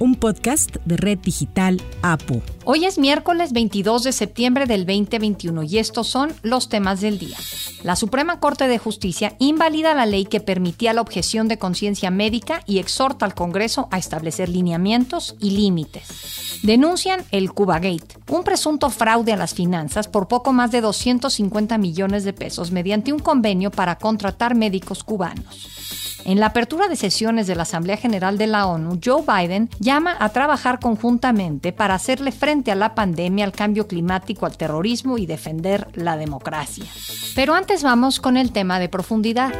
un podcast de Red Digital APU. Hoy es miércoles 22 de septiembre del 2021 y estos son los temas del día. La Suprema Corte de Justicia invalida la ley que permitía la objeción de conciencia médica y exhorta al Congreso a establecer lineamientos y límites. Denuncian el Cubagate, un presunto fraude a las finanzas por poco más de 250 millones de pesos mediante un convenio para contratar médicos cubanos. En la apertura de sesiones de la Asamblea General de la ONU, Joe Biden llama a trabajar conjuntamente para hacerle frente a la pandemia, al cambio climático, al terrorismo y defender la democracia. Pero antes vamos con el tema de profundidad.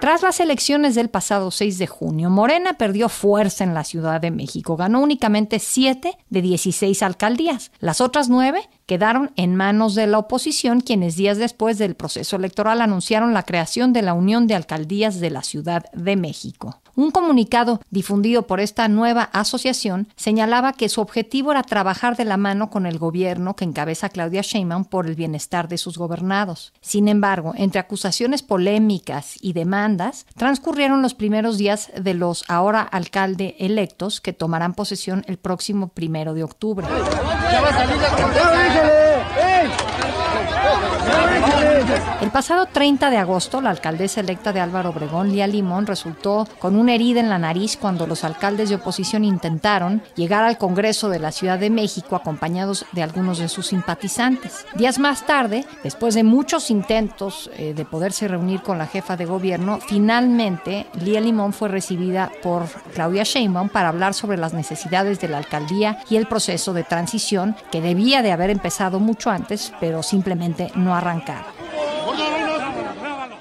Tras las elecciones del pasado 6 de junio, Morena perdió fuerza en la Ciudad de México. Ganó únicamente 7 de 16 alcaldías. Las otras 9 quedaron en manos de la oposición, quienes días después del proceso electoral anunciaron la creación de la Unión de Alcaldías de la Ciudad de México. Un comunicado difundido por esta nueva asociación señalaba que su objetivo era trabajar de la mano con el gobierno que encabeza Claudia Sheinbaum por el bienestar de sus gobernados. Sin embargo, entre acusaciones polémicas y demandas, transcurrieron los primeros días de los ahora alcalde electos que tomarán posesión el próximo primero de octubre. El pasado 30 de agosto, la alcaldesa electa de Álvaro Obregón, Lía Limón, resultó con una herida en la nariz cuando los alcaldes de oposición intentaron llegar al Congreso de la Ciudad de México acompañados de algunos de sus simpatizantes. Días más tarde, después de muchos intentos eh, de poderse reunir con la jefa de gobierno, finalmente Lía Limón fue recibida por Claudia Sheinbaum para hablar sobre las necesidades de la alcaldía y el proceso de transición que debía de haber empezado mucho antes, pero simplemente no arrancar.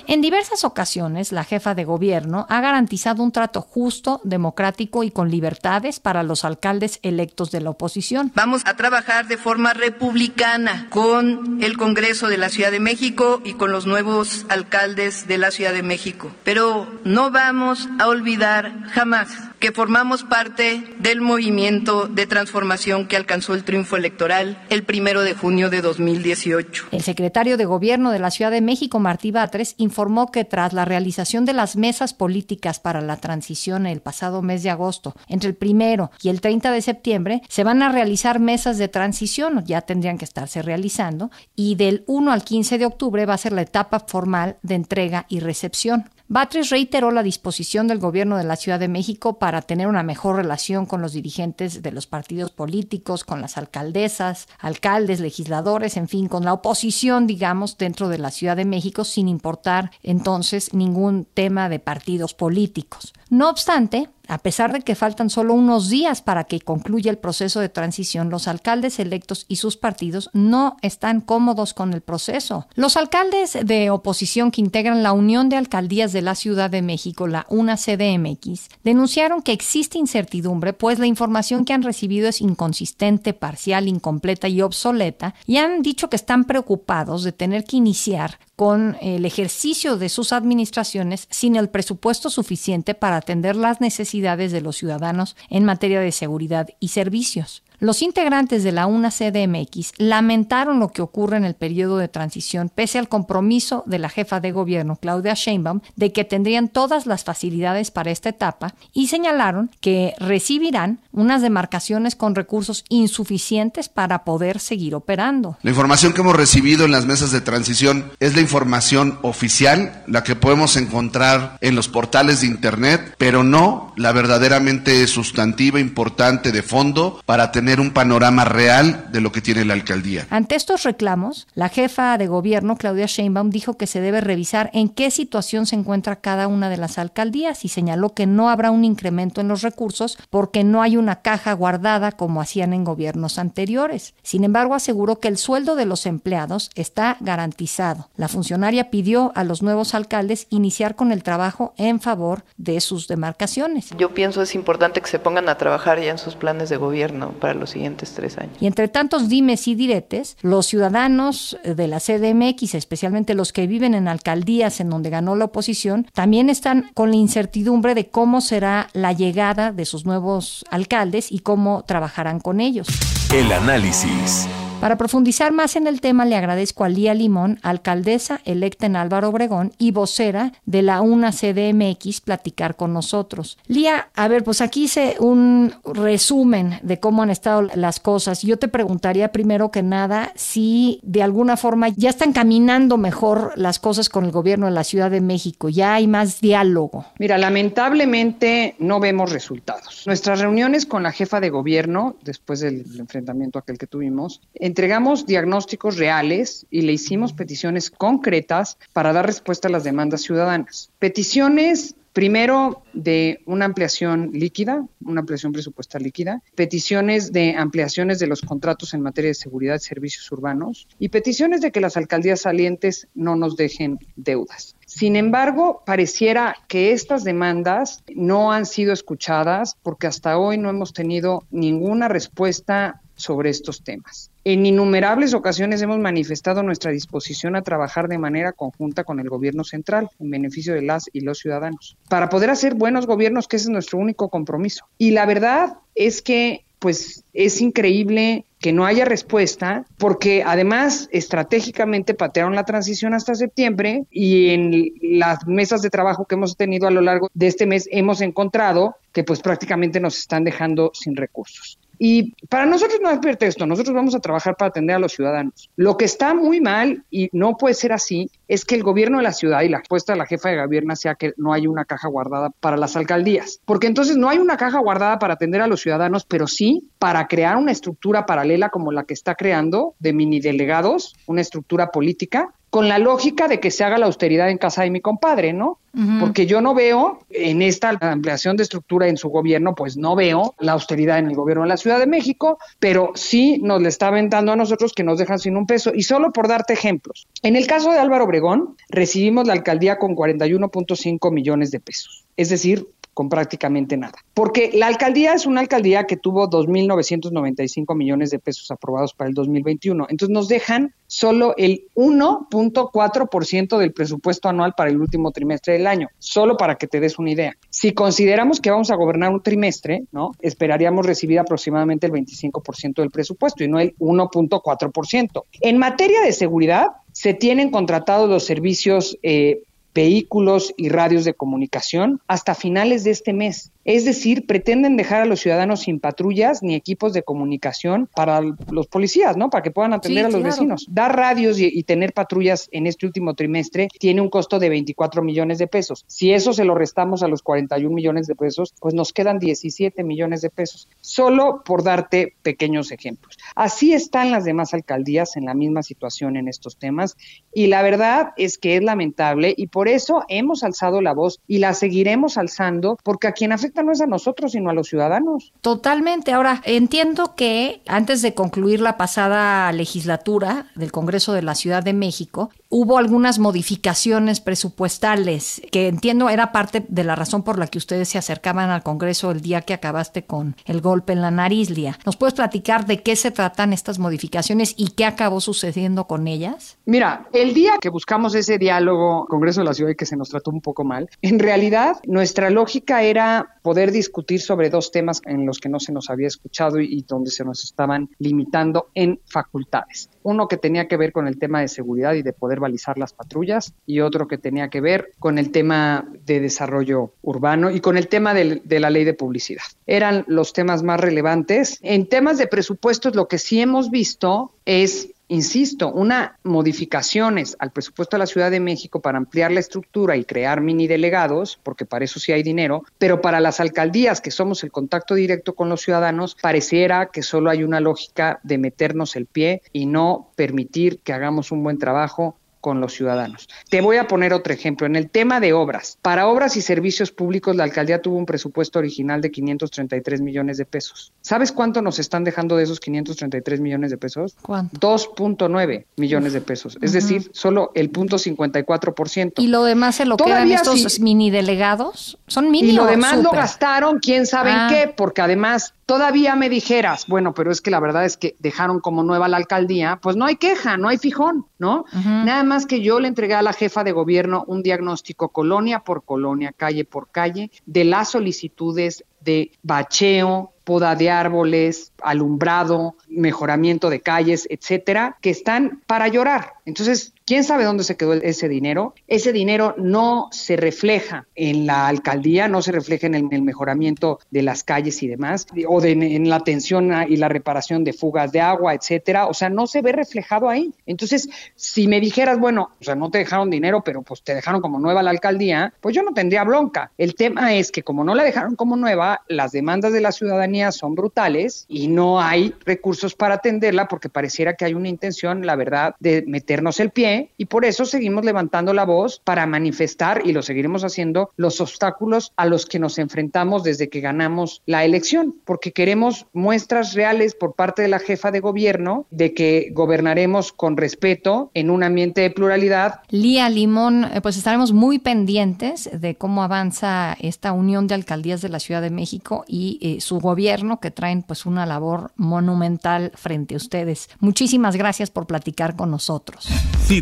En diversas ocasiones, la jefa de gobierno ha garantizado un trato justo, democrático y con libertades para los alcaldes electos de la oposición. Vamos a trabajar de forma republicana con el Congreso de la Ciudad de México y con los nuevos alcaldes de la Ciudad de México. Pero no vamos a olvidar jamás que formamos parte del movimiento de transformación que alcanzó el triunfo electoral el primero de junio de 2018. El secretario de Gobierno de la Ciudad de México, Martí Batres, informó que tras la realización de las mesas políticas para la transición el pasado mes de agosto, entre el primero y el 30 de septiembre, se van a realizar mesas de transición, ya tendrían que estarse realizando, y del 1 al 15 de octubre va a ser la etapa formal de entrega y recepción. Batres reiteró la disposición del gobierno de la Ciudad de México para tener una mejor relación con los dirigentes de los partidos políticos, con las alcaldesas, alcaldes, legisladores, en fin, con la oposición, digamos, dentro de la Ciudad de México, sin importar entonces ningún tema de partidos políticos. No obstante, a pesar de que faltan solo unos días para que concluya el proceso de transición, los alcaldes electos y sus partidos no están cómodos con el proceso. Los alcaldes de oposición que integran la Unión de Alcaldías de la Ciudad de México, la UNA-CDMX, denunciaron que existe incertidumbre, pues la información que han recibido es inconsistente, parcial, incompleta y obsoleta, y han dicho que están preocupados de tener que iniciar con el ejercicio de sus administraciones sin el presupuesto suficiente para atender las necesidades de los ciudadanos en materia de seguridad y servicios. Los integrantes de la UNA CDMX lamentaron lo que ocurre en el periodo de transición, pese al compromiso de la jefa de gobierno, Claudia Sheinbaum, de que tendrían todas las facilidades para esta etapa y señalaron que recibirán unas demarcaciones con recursos insuficientes para poder seguir operando. La información que hemos recibido en las mesas de transición es la información oficial, la que podemos encontrar en los portales de Internet, pero no la verdaderamente sustantiva, importante de fondo para tener un panorama real de lo que tiene la alcaldía. Ante estos reclamos, la jefa de gobierno, Claudia Sheinbaum, dijo que se debe revisar en qué situación se encuentra cada una de las alcaldías y señaló que no habrá un incremento en los recursos porque no hay una caja guardada como hacían en gobiernos anteriores. Sin embargo, aseguró que el sueldo de los empleados está garantizado. La funcionaria pidió a los nuevos alcaldes iniciar con el trabajo en favor de sus demarcaciones. Yo pienso es importante que se pongan a trabajar ya en sus planes de gobierno para los siguientes tres años. Y entre tantos dimes y diretes, los ciudadanos de la CDMX, especialmente los que viven en alcaldías en donde ganó la oposición, también están con la incertidumbre de cómo será la llegada de sus nuevos alcaldes y cómo trabajarán con ellos. El análisis. Para profundizar más en el tema, le agradezco a Lía Limón, alcaldesa electa en Álvaro Obregón y vocera de la UNA CDMX, platicar con nosotros. Lía, a ver, pues aquí hice un resumen de cómo han estado las cosas. Yo te preguntaría primero que nada si de alguna forma ya están caminando mejor las cosas con el gobierno de la Ciudad de México, ya hay más diálogo. Mira, lamentablemente no vemos resultados. Nuestras reuniones con la jefa de gobierno, después del enfrentamiento aquel que tuvimos, Entregamos diagnósticos reales y le hicimos peticiones concretas para dar respuesta a las demandas ciudadanas. Peticiones Primero, de una ampliación líquida, una ampliación presupuestal líquida, peticiones de ampliaciones de los contratos en materia de seguridad y servicios urbanos y peticiones de que las alcaldías salientes no nos dejen deudas. Sin embargo, pareciera que estas demandas no han sido escuchadas porque hasta hoy no hemos tenido ninguna respuesta sobre estos temas. En innumerables ocasiones hemos manifestado nuestra disposición a trabajar de manera conjunta con el gobierno central en beneficio de las y los ciudadanos, para poder hacer buenos gobiernos, que ese es nuestro único compromiso. Y la verdad es que pues es increíble que no haya respuesta, porque además estratégicamente patearon la transición hasta septiembre y en las mesas de trabajo que hemos tenido a lo largo de este mes hemos encontrado que pues prácticamente nos están dejando sin recursos. Y para nosotros no es pretexto, nosotros vamos a trabajar para atender a los ciudadanos. Lo que está muy mal y no puede ser así es que el gobierno de la ciudad y la respuesta de la jefa de gobierno sea que no hay una caja guardada para las alcaldías, porque entonces no hay una caja guardada para atender a los ciudadanos, pero sí para crear una estructura paralela como la que está creando de mini delegados, una estructura política con la lógica de que se haga la austeridad en casa de mi compadre, ¿no? Porque yo no veo en esta ampliación de estructura en su gobierno, pues no veo la austeridad en el gobierno de la Ciudad de México, pero sí nos le está aventando a nosotros que nos dejan sin un peso. Y solo por darte ejemplos, en el caso de Álvaro Obregón, recibimos la alcaldía con 41.5 millones de pesos. Es decir, con prácticamente nada. Porque la alcaldía es una alcaldía que tuvo 2.995 millones de pesos aprobados para el 2021. Entonces nos dejan solo el 1.4% del presupuesto anual para el último trimestre del año, solo para que te des una idea. Si consideramos que vamos a gobernar un trimestre, ¿no? Esperaríamos recibir aproximadamente el 25% del presupuesto y no el 1.4%. En materia de seguridad, se tienen contratados los servicios eh, vehículos y radios de comunicación hasta finales de este mes. Es decir, pretenden dejar a los ciudadanos sin patrullas ni equipos de comunicación para los policías, ¿no? Para que puedan atender a los vecinos. Dar radios y, tener patrullas en este último trimestre tiene un costo de 24 millones de pesos. Si eso se lo restamos a los 41 millones de pesos, pues nos quedan 17 millones de pesos. Solo por darte pequeños ejemplos. Así están las demás alcaldías en la misma situación en estos temas y la verdad es que es lamentable y por eso hemos alzado la voz y la seguiremos alzando porque a quien afecta no es a nosotros, sino a los ciudadanos. Totalmente. Ahora, entiendo que antes de concluir la pasada legislatura del Congreso de la Ciudad de México, hubo algunas modificaciones presupuestales que entiendo era parte de la razón por la que ustedes se acercaban al Congreso el día que acabaste con el golpe en la nariz, Lía. ¿Nos puedes platicar de qué se tratan estas modificaciones y qué acabó sucediendo con ellas? Mira, el día que buscamos ese diálogo Congreso de la Ciudad y que se nos trató un poco mal, en realidad nuestra lógica era poder discutir sobre dos temas en los que no se nos había escuchado y, donde se nos estaban limitando en facultades. Uno que tenía que ver con el tema de seguridad y de poder balizar las patrullas y otro que tenía que ver con el tema de desarrollo urbano y con el tema de la ley de publicidad. Eran los temas más relevantes. En temas de presupuestos, lo que sí hemos visto es insisto, una modificaciones al presupuesto de la Ciudad de México para ampliar la estructura y crear mini delegados, porque para eso sí hay dinero, pero para las alcaldías, que somos el contacto directo con los ciudadanos, pareciera que solo hay una lógica de meternos el pie y no permitir que hagamos un buen trabajo con los ciudadanos. Te voy a poner otro ejemplo. En el tema de obras, para obras y servicios públicos, la alcaldía tuvo un presupuesto original de 533 millones de pesos. ¿Sabes cuánto nos están dejando de esos 533 millones de pesos? ¿Cuánto? 2.9 millones de pesos. Es decir, solo el punto 54%. ¿Y lo demás se lo quedan estos mini delegados? Son mini Y lo demás lo gastaron, quién sabe en ah. qué, porque además todavía me dijeras, bueno, pero es que la verdad es que dejaron como nueva la alcaldía, pues no hay queja, no hay fijón, ¿no? Nada más que yo le entregué a la jefa de gobierno un diagnóstico colonia por colonia, calle por calle, de las solicitudes de bacheo, poda de árboles, alumbrado, mejoramiento de calles, etcétera, que están para llorar. Entonces, ¿quién sabe dónde se quedó ese dinero? Ese dinero no se refleja en la alcaldía, no se refleja en el, mejoramiento de las calles y demás, o en la atención y la reparación de fugas de agua, etcétera. O sea, no se ve reflejado ahí. Entonces, si me dijeras, bueno, o sea, no te dejaron dinero, pero pues te dejaron como nueva la alcaldía, pues yo no tendría bronca. El tema es que como no la dejaron como nueva, las demandas de la ciudadanía son brutales y no hay recursos para atenderla porque pareciera que hay una intención, la verdad, de meternos el pie y por eso seguimos levantando la voz para manifestar y lo seguiremos haciendo los obstáculos a los que nos enfrentamos desde que ganamos la elección, porque queremos muestras reales por parte de la jefa de gobierno de que gobernaremos con respeto en un ambiente de pluralidad. Lía Limón, eh, pues estaremos muy pendientes de cómo avanza esta unión de alcaldías de la Ciudad de México y eh, su gobierno que traen pues una labor monumental frente a ustedes. Muchísimas gracias por platicar con nosotros. Si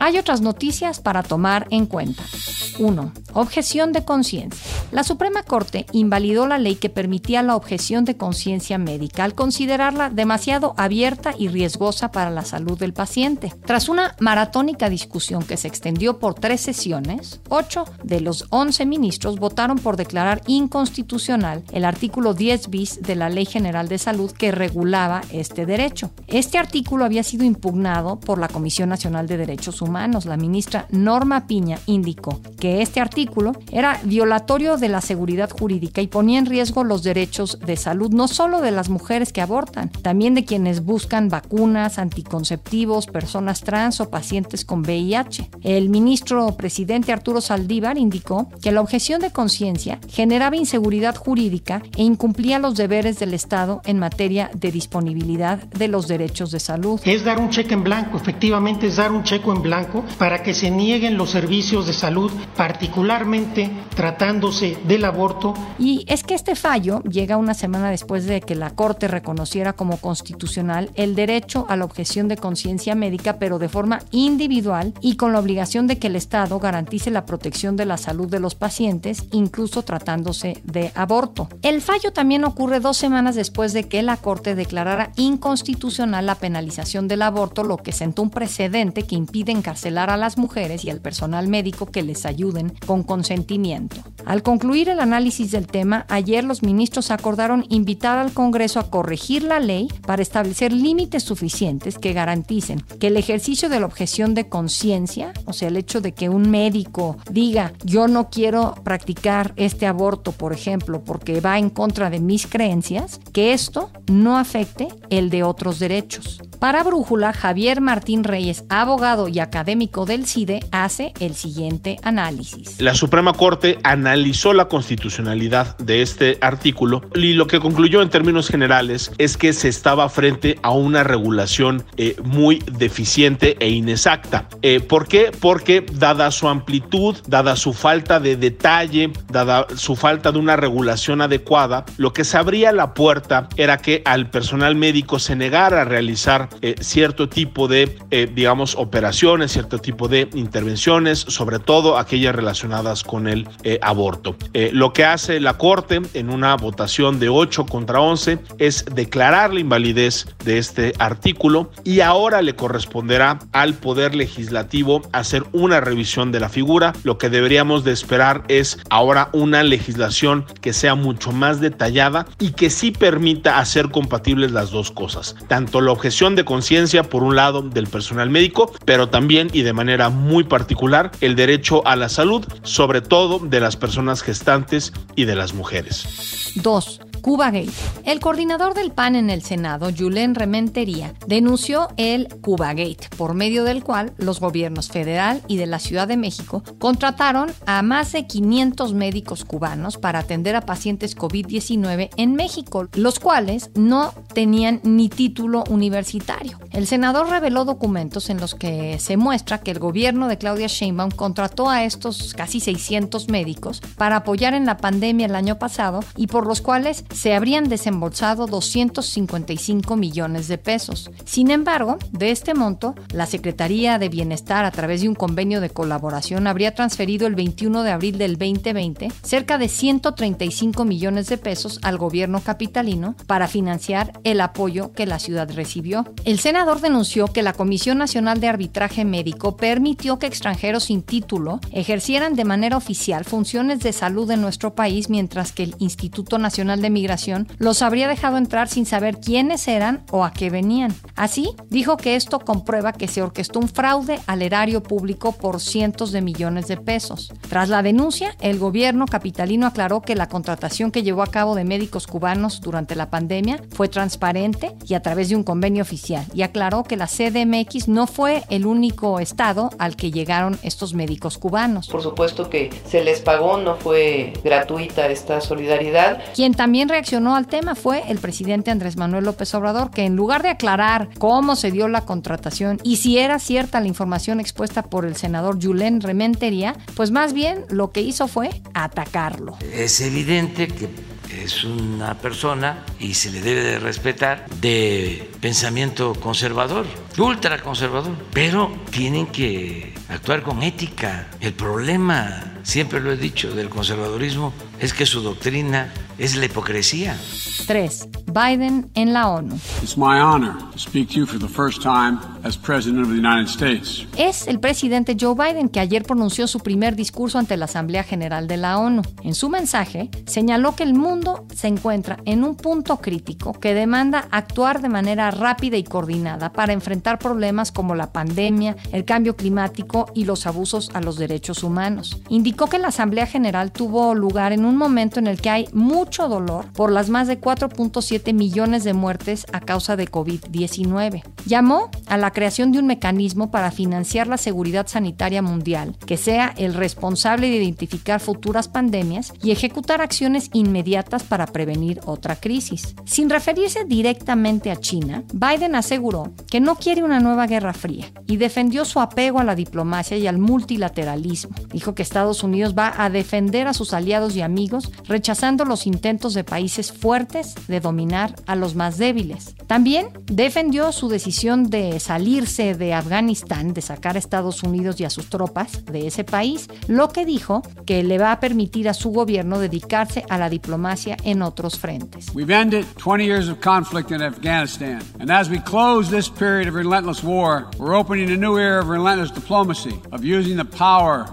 Hay otras noticias para tomar en cuenta. 1. Objeción de conciencia. La Suprema Corte invalidó la ley que permitía la objeción de conciencia médica al considerarla demasiado abierta y riesgosa para la salud del paciente. Tras una maratónica discusión que se extendió por tres sesiones, 8 de los 11 ministros votaron por declarar inconstitucional el artículo 10 bis de la Ley General de Salud que regulaba este derecho. Este artículo había sido impugnado por la Comisión Nacional de Derechos Humanos Humanos, la ministra Norma Piña indicó que este artículo era violatorio de la seguridad jurídica y ponía en riesgo los derechos de salud no solo de las mujeres que abortan, también de quienes buscan vacunas, anticonceptivos, personas trans o pacientes con VIH. El ministro presidente Arturo Saldívar indicó que la objeción de conciencia generaba inseguridad jurídica e incumplía los deberes del Estado en materia de disponibilidad de los derechos de salud. Es dar un cheque en blanco, efectivamente es dar un cheque en blanco para que se nieguen los servicios de salud, particularmente tratándose del aborto. Y es que este fallo llega una semana después de que la Corte reconociera como constitucional el derecho a la objeción de conciencia médica, pero de forma individual y con la obligación de que el Estado garantice la protección de la salud de los pacientes, incluso tratándose de aborto. El fallo también ocurre dos semanas después de que la Corte declarara inconstitucional la penalización del aborto, lo que sentó un precedente que impide encarcelar a las mujeres y al personal médico que les ayuden con consentimiento. Al concluir el análisis del tema, ayer los ministros acordaron invitar al Congreso a corregir la ley para establecer límites suficientes que garanticen que el ejercicio de la objeción de conciencia, o sea, el hecho de que un médico diga yo no quiero practicar este aborto, por ejemplo, porque va en contra de mis creencias, que esto no afecte el de otros derechos. Para Brújula, Javier Martín Reyes, abogado y académico del CIDE, hace el siguiente análisis. La Suprema Corte analizó la constitucionalidad de este artículo y lo que concluyó en términos generales es que se estaba frente a una regulación eh, muy deficiente e inexacta. Eh, ¿Por qué? Porque dada su amplitud, dada su falta de detalle, dada su falta de una regulación adecuada, lo que se abría la puerta era que al personal médico se negara a realizar eh, cierto tipo de, eh, digamos, operaciones, cierto tipo de intervenciones, sobre todo aquellas relacionadas con el eh, aborto. lo que hace la Corte en una votación de 8 contra 11 es declarar la invalidez de este artículo y ahora le corresponderá al Poder Legislativo hacer una revisión de la figura. Lo que deberíamos de esperar es ahora una legislación que sea mucho más detallada y que sí permita hacer compatibles las dos cosas, tanto la objeción de conciencia por un lado del personal médico, pero también y de manera muy particular el derecho a la salud, sobre todo de las personas gestantes y de las mujeres. 2. Cuba Gate. El coordinador del PAN en el Senado, Julen Rementería, denunció el Cuba Gate, por medio del cual los gobiernos federal y de la Ciudad de México contrataron a más de 500 médicos cubanos para atender a pacientes COVID-19 en México, los cuales no tenían ni título universitario. El senador reveló documentos en los que se muestra que el gobierno de Claudia Sheinbaum contrató a estos casi 600 médicos para apoyar en la pandemia el año pasado y por los cuales se habrían desembolsado 255 millones de pesos. Sin embargo, de este monto, la Secretaría de Bienestar, a través de un convenio de colaboración, habría transferido el 21 de abril del 2020 cerca de 135 millones de pesos al gobierno capitalino para financiar el apoyo que la ciudad recibió. El senador denunció que la Comisión Nacional de Arbitraje Médico permitió que extranjeros sin título ejercieran de manera oficial funciones de salud en nuestro país, mientras que el Instituto Nacional de Migración los habría dejado entrar sin saber quiénes eran o a qué venían. Así, dijo que esto comprueba que se orquestó un fraude al erario público por cientos de millones de pesos. Tras la denuncia, el gobierno capitalino aclaró que la contratación que llevó a cabo de médicos cubanos durante la pandemia fue transparente y a través de un convenio oficial, y aclaró que la CDMX no fue el único estado al que llegaron estos médicos cubanos. Por supuesto que se les pagó, no fue gratuita esta solidaridad. Quien también reaccionó al tema fue el presidente Andrés Manuel López Obrador, que en lugar de aclarar cómo se dio la contratación y si era cierta la información expuesta por el senador Julen Rementería, pues más bien lo que hizo fue atacarlo. Es evidente que es una persona y se le debe de respetar de pensamiento conservador, ultra conservador, pero tienen que actuar con ética. El problema, siempre lo he dicho, del conservadurismo es que su doctrina es la hipocresía. 3. Biden en la ONU. Es el presidente Joe Biden que ayer pronunció su primer discurso ante la Asamblea General de la ONU. En su mensaje, señaló que el mundo se encuentra en un punto crítico que demanda actuar de manera rápida y coordinada para enfrentar problemas como la pandemia, el cambio climático y los abusos a los derechos humanos. Indicó que la Asamblea General tuvo lugar en un momento en el que hay mucho dolor por las más de 4.7 millones de muertes a causa de COVID-19. Llamó a la creación de un mecanismo para financiar la seguridad sanitaria mundial, que sea el responsable de identificar futuras pandemias y ejecutar acciones inmediatas para prevenir otra crisis. Sin referirse directamente a China, Biden aseguró que no quiere una nueva guerra fría y defendió su apego a la diplomacia y al multilateralismo. Dijo que Estados Unidos va a defender a sus aliados y amigos, rechazando los intentos de países fuertes de dominar a los más débiles. También defendió su decisión de salirse de Afganistán, de sacar a Estados Unidos y a sus tropas de ese país, lo que dijo que le va a permitir a su gobierno dedicarse a la diplomacia en otros frentes. We've ended 20 years of conflict in Afghanistan, and as we close this period of relentless war, we're opening a new era of relentless diplomacy, of using the power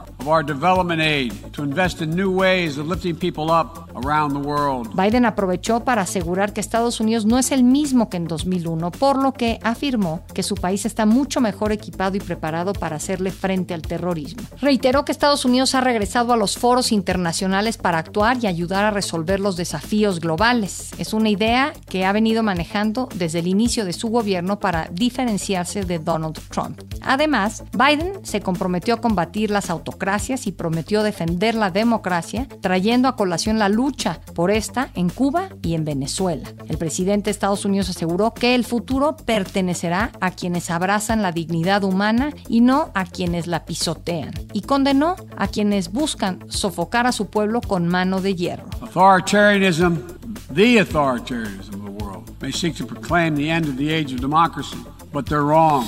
Biden aprovechó para asegurar que Estados Unidos no es el mismo que en 2001, por lo que afirmó que su país está mucho mejor equipado y preparado para hacerle frente al terrorismo. Reiteró que Estados Unidos ha regresado a los foros internacionales para actuar y ayudar a resolver los desafíos globales. Es una idea que ha venido manejando desde el inicio de su gobierno para diferenciarse de Donald Trump. Además, Biden se comprometió a combatir las autocracias y prometió defender la democracia, trayendo a colación la lucha por esta en Cuba y en Venezuela. El presidente de Estados Unidos aseguró que el futuro pertenecerá a quienes abrazan la dignidad humana y no a quienes la pisotean, y condenó a quienes buscan sofocar a su pueblo con mano de hierro. Authoritarianism, the authoritarianism of the world, may seek to proclaim the end of the age of democracy. but they're wrong.